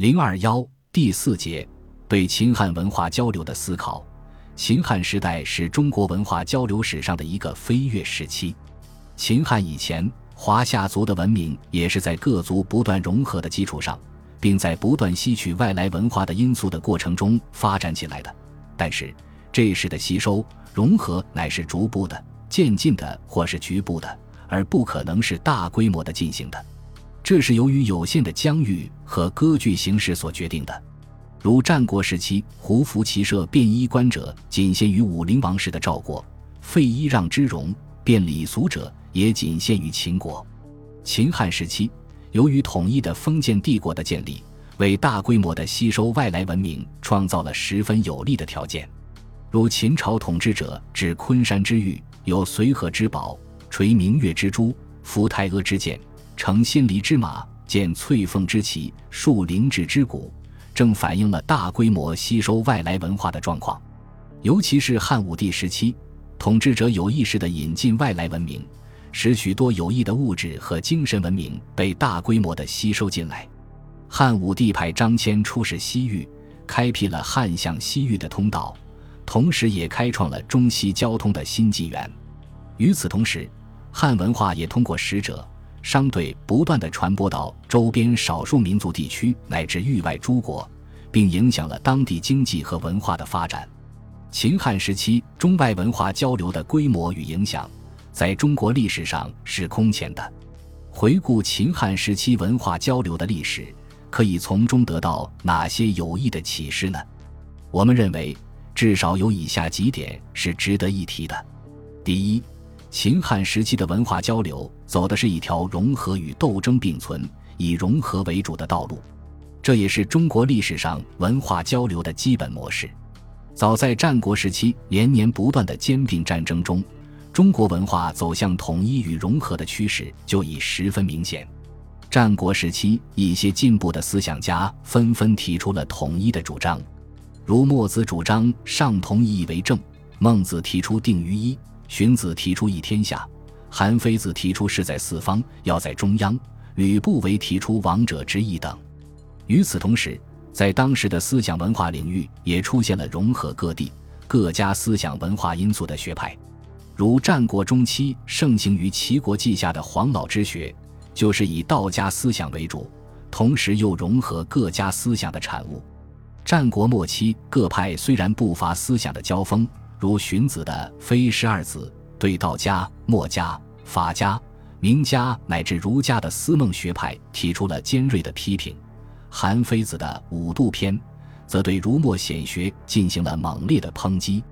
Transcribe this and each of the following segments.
零二幺第四节对秦汉文化交流的思考。秦汉时代是中国文化交流史上的一个飞跃时期。秦汉以前，华夏族的文明也是在各族不断融合的基础上，并在不断吸取外来文化的因素的过程中发展起来的。但是，这时的吸收融合乃是逐步的、渐进的，或是局部的，而不可能是大规模的进行的。这是由于有限的疆域和割据形势所决定的。如战国时期，胡服骑射便衣冠者仅限于武陵王氏的赵国；废衣让之戎，变礼俗者也仅限于秦国。秦汉时期，由于统一的封建帝国的建立，为大规模的吸收外来文明创造了十分有利的条件。如秦朝统治者指昆山之玉，有随和之宝，垂明月之珠，服太阿之剑。乘仙离之马，见翠凤之旗，树灵芝之谷，正反映了大规模吸收外来文化的状况。尤其是汉武帝时期，统治者有意识地引进外来文明，使许多有益的物质和精神文明被大规模地吸收进来。汉武帝派张骞出使西域，开辟了汉向西域的通道，同时也开创了中西交通的新纪元。与此同时，汉文化也通过使者。商队不断地传播到周边少数民族地区乃至域外诸国，并影响了当地经济和文化的发展。秦汉时期中外文化交流的规模与影响，在中国历史上是空前的。回顾秦汉时期文化交流的历史，可以从中得到哪些有益的启示呢？我们认为，至少有以下几点是值得一提的：第一，秦汉时期的文化交流走的是一条融合与斗争并存、以融合为主的道路，这也是中国历史上文化交流的基本模式。早在战国时期，连年不断的兼并战争中，中国文化走向统一与融合的趋势就已十分明显。战国时期，一些进步的思想家纷纷提出了统一的主张，如墨子主张上同一为政，孟子提出定于一。荀子提出一天下，韩非子提出事在四方，要在中央，吕不韦提出王者之义等。与此同时，在当时的思想文化领域，也出现了融合各地各家思想文化因素的学派，如战国中期盛行于齐国稷下的黄老之学，就是以道家思想为主，同时又融合各家思想的产物。战国末期各派虽然不乏思想的交锋。如荀子的非十二子对道家、墨家、法家、名家乃至儒家的思梦学派提出了尖锐的批评；韩非子的五度篇则对儒墨显学进行了猛烈的抨击。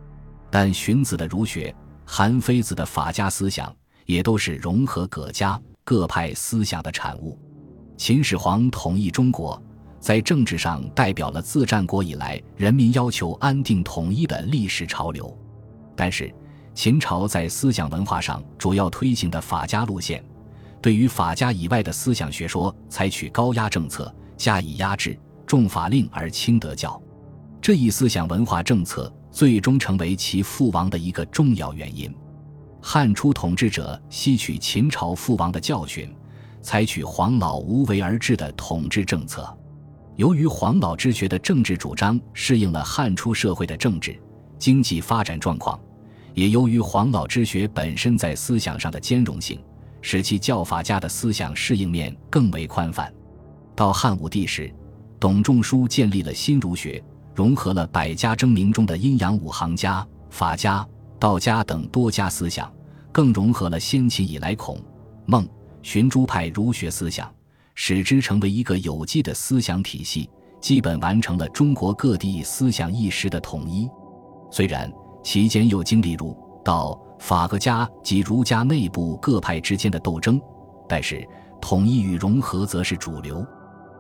但荀子的儒学、韩非子的法家思想也都是融合各家各派思想的产物。秦始皇统一中国。在政治上，代表了自战国以来人民要求安定统一的历史潮流。但是，秦朝在思想文化上主要推行的法家路线，对于法家以外的思想学说，采取高压政策，加以压制，重法令而轻德教。这一思想文化政策最终成为其覆亡的一个重要原因。汉初统治者吸取秦朝覆亡的教训，采取黄老无为而治的统治政策。由于黄老之学的政治主张适应了汉初社会的政治经济发展状况，也由于黄老之学本身在思想上的兼容性，使其教法家的思想适应面更为宽泛。到汉武帝时，董仲舒建立了新儒学，融合了百家争鸣中的阴阳五行家、法家、道家等多家思想，更融合了先秦以来孔、孟、荀诸派儒学思想。使之成为一个有机的思想体系，基本完成了中国各地思想意识的统一。虽然其间又经历儒、道、法各家及儒家内部各派之间的斗争，但是统一与融合则是主流。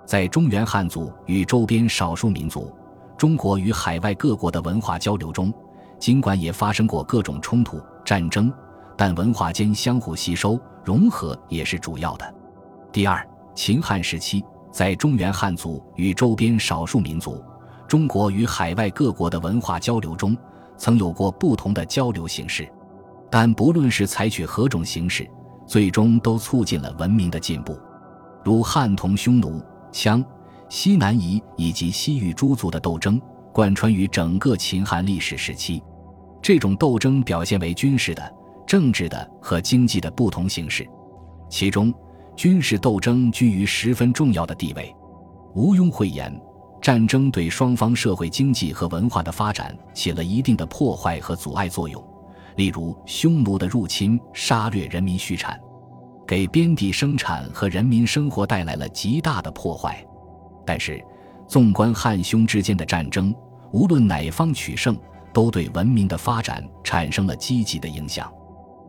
在中原汉族与周边少数民族、中国与海外各国的文化交流中，尽管也发生过各种冲突、战争，但文化间相互吸收、融合也是主要的。第二。秦汉时期，在中原汉族与周边少数民族、中国与海外各国的文化交流中，曾有过不同的交流形式，但不论是采取何种形式，最终都促进了文明的进步。如汉同匈奴、羌、西南夷以及西域诸族的斗争，贯穿于整个秦汉历史时期。这种斗争表现为军事的、政治的和经济的不同形式，其中军事斗争居于十分重要的地位。毋庸讳言，战争对双方社会、经济和文化的发展起了一定的破坏和阻碍作用。例如，匈奴的入侵杀掠人民畜产，给边地生产和人民生活带来了极大的破坏。但是，纵观汉匈之间的战争，无论哪方取胜，都对文明的发展产生了积极的影响。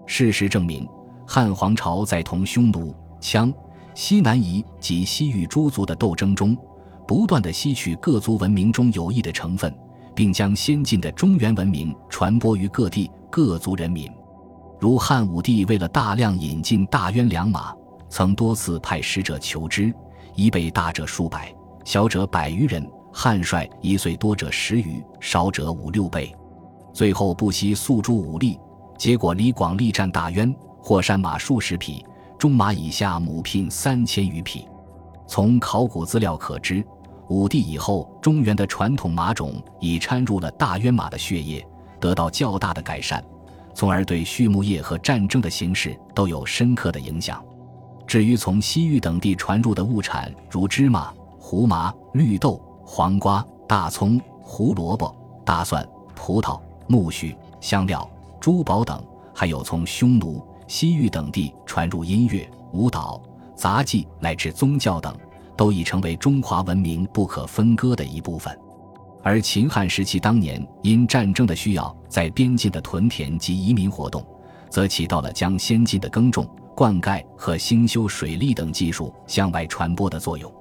事实证明，汉皇朝在同匈奴、羌、西南夷及西域诸族的斗争中，不断地吸取各族文明中有益的成分，并将先进的中原文明传播于各地各族人民。如汉武帝为了大量引进大渊良马，曾多次派使者求之，一备大者数百。小者百余人，汉帅一岁多者十余，少者五六倍。最后不惜诉诸武力，结果李广力战大渊，获山马数十匹，中马以下母聘三千余匹。从考古资料可知，武帝以后，中原的传统马种已掺入了大渊马的血液，得到较大的改善，从而对畜牧业和战争的形势都有深刻的影响。至于从西域等地传入的物产，如芝麻。胡麻、绿豆、黄瓜、大葱、胡萝卜、大蒜、葡萄、苜蓿、香料、珠宝等，还有从匈奴、西域等地传入音乐、舞蹈、杂技乃至宗教等，都已成为中华文明不可分割的一部分。而秦汉时期当年因战争的需要，在边境的屯田及移民活动，则起到了将先进的耕种、灌溉和兴修水利等技术向外传播的作用。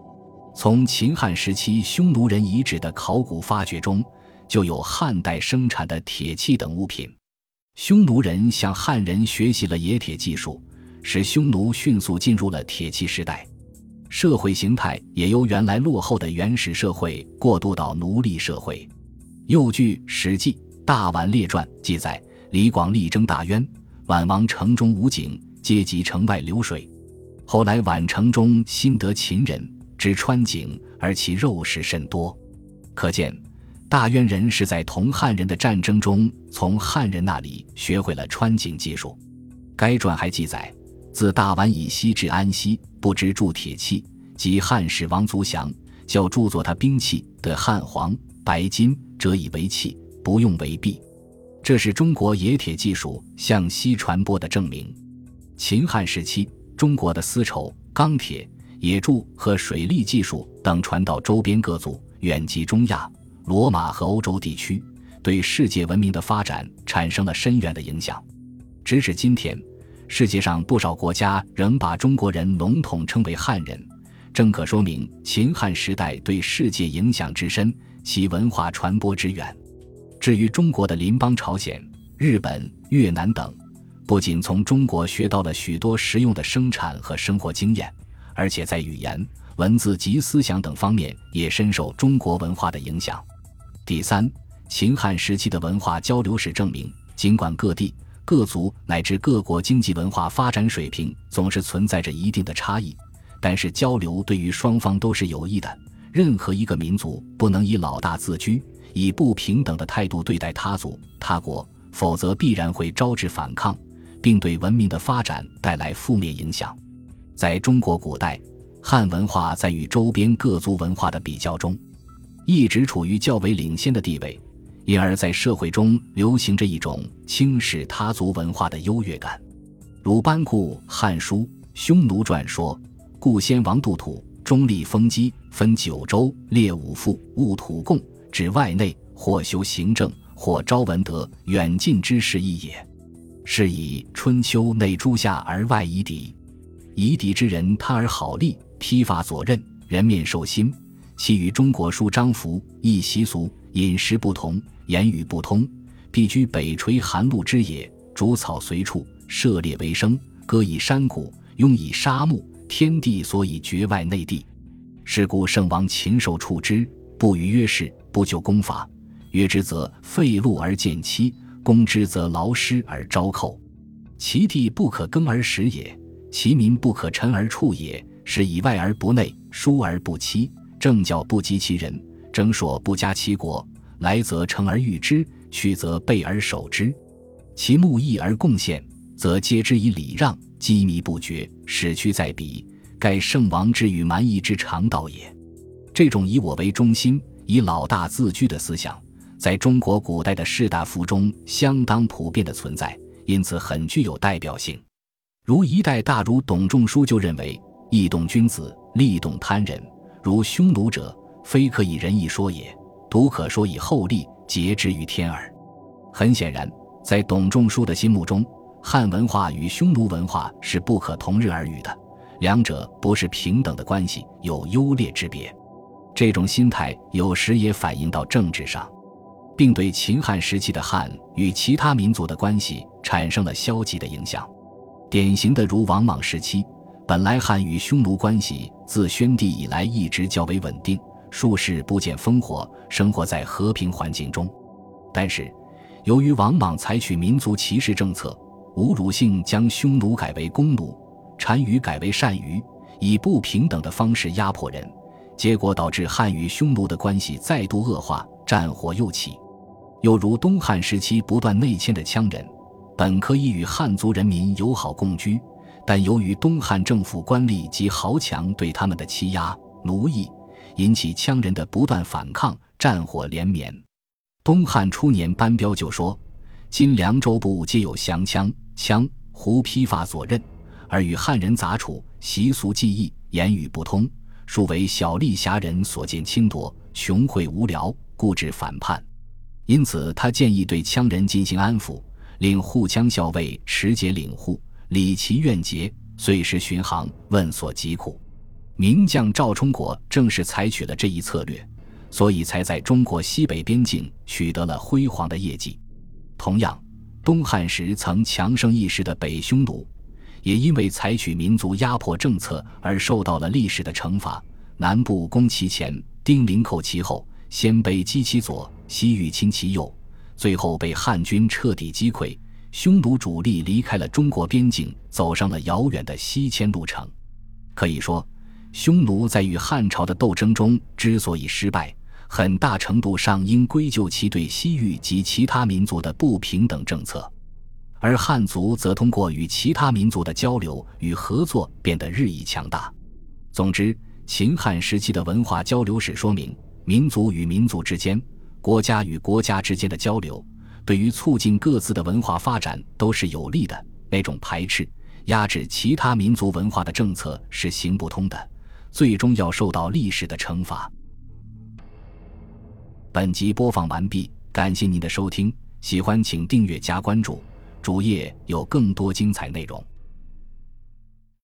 从秦汉时期匈奴人遗址的考古发掘中，就有汉代生产的铁器等物品。匈奴人向汉人学习了冶铁技术，使匈奴迅速进入了铁器时代。社会形态也由原来落后的原始社会过渡到奴隶社会。又据《史记·大宛列传》记载，李广力征大渊，宛王城中无井，皆及城外流水。后来宛城中新得秦人。之穿井，而其肉食甚多，可见大渊人是在同汉人的战争中，从汉人那里学会了穿井技术。该传还记载，自大宛以西至安西，不知铸铁器，即汉使王族祥教铸作他兵器，得汉黄、白金，折以为器，不用为璧。这是中国冶铁技术向西传播的证明。秦汉时期，中国的丝绸、钢铁。冶铸和水利技术等传到周边各族，远及中亚、罗马和欧洲地区，对世界文明的发展产生了深远的影响。直至今天，世界上不少国家仍把中国人笼统称为汉人，正可说明秦汉时代对世界影响之深，其文化传播之远。至于中国的邻邦朝鲜、日本、越南等，不仅从中国学到了许多实用的生产和生活经验。而且在语言、文字及思想等方面也深受中国文化的影响。第三，秦汉时期的文化交流史证明，尽管各地、各族乃至各国经济文化发展水平总是存在着一定的差异，但是交流对于双方都是有益的。任何一个民族不能以老大自居，以不平等的态度对待他族、他国，否则必然会招致反抗，并对文明的发展带来负面影响。在中国古代，汉文化在与周边各族文化的比较中，一直处于较为领先的地位，因而，在社会中流行着一种轻视他族文化的优越感。鲁班固《汉书·匈奴传》说：“故先王度土，中立封基，分九州，列五府，务土贡，指外内，或修行政，或招文德，远近之事异也。是以春秋内诸夏而外夷狄。”夷狄之人，贪而好利，披发左衽，人面兽心。其与中国书章符、异习俗、饮食不同，言语不通，必居北垂寒露之野，逐草随处，涉猎为生，割以山谷，拥以沙木。天地所以绝外内地。是故圣王禽兽处之，不逾约事，不就功法。约之则废禄而见妻，攻之则劳师而招寇。其地不可耕而食也。其民不可陈而处也，是以外而不内，疏而不欺，政教不及其人，征硕不加其国。来则成而御之，去则备而守之。其目义而贡献，则皆之以礼让，积靡不绝，使屈在彼。盖圣王之与蛮夷之常道也。这种以我为中心、以老大自居的思想，在中国古代的士大夫中相当普遍的存在，因此很具有代表性。如一代大儒董仲舒就认为：“义动君子，利动他人。如匈奴者，非可以仁义说也。”独可说以厚利，节之于天耳。很显然，在董仲舒的心目中，汉文化与匈奴文化是不可同日而语的，两者不是平等的关系，有优劣之别。这种心态有时也反映到政治上，并对秦汉时期的汉与其他民族的关系产生了消极的影响。典型的如王莽时期，本来汉与匈奴关系自宣帝以来一直较为稳定。术士不见烽火，生活在和平环境中。但是，由于王莽采取民族歧视政策，侮辱性将匈奴改为公奴，单于改为单于，以不平等的方式压迫人，结果导致汉与匈奴的关系再度恶化，战火又起。又如东汉时期不断内迁的羌人，本可以与汉族人民友好共居，但由于东汉政府官吏及豪强对他们的欺压、奴役。引起羌人的不断反抗，战火连绵。东汉初年，班彪就说：“今凉州部皆有降羌、羌胡披发左任，而与汉人杂处，习俗技艺，言语不通，数为小吏侠人所见轻夺，穷秽无聊，故致反叛。”因此，他建议对羌人进行安抚，令护羌校尉持节领户，理其怨结，遂时巡航，问所疾苦。名将赵充国正是采取了这一策略，所以才在中国西北边境取得了辉煌的业绩。同样，东汉时曾强盛一时的北匈奴，也因为采取民族压迫政策而受到了历史的惩罚。南部攻其前，丁零寇其后，鲜卑击其左，西域侵其右，最后被汉军彻底击溃。匈奴主力离开了中国边境，走上了遥远的西迁路程。可以说。匈奴在与汉朝的斗争中之所以失败，很大程度上应归咎其对西域及其他民族的不平等政策，而汉族则通过与其他民族的交流与合作变得日益强大。总之，秦汉时期的文化交流史说明，民族与民族之间、国家与国家之间的交流，对于促进各自的文化发展都是有利的。那种排斥、压制其他民族文化的政策是行不通的。最终要受到历史的惩罚。本集播放完毕，感谢您的收听，喜欢请订阅加关注，主页有更多精彩内容。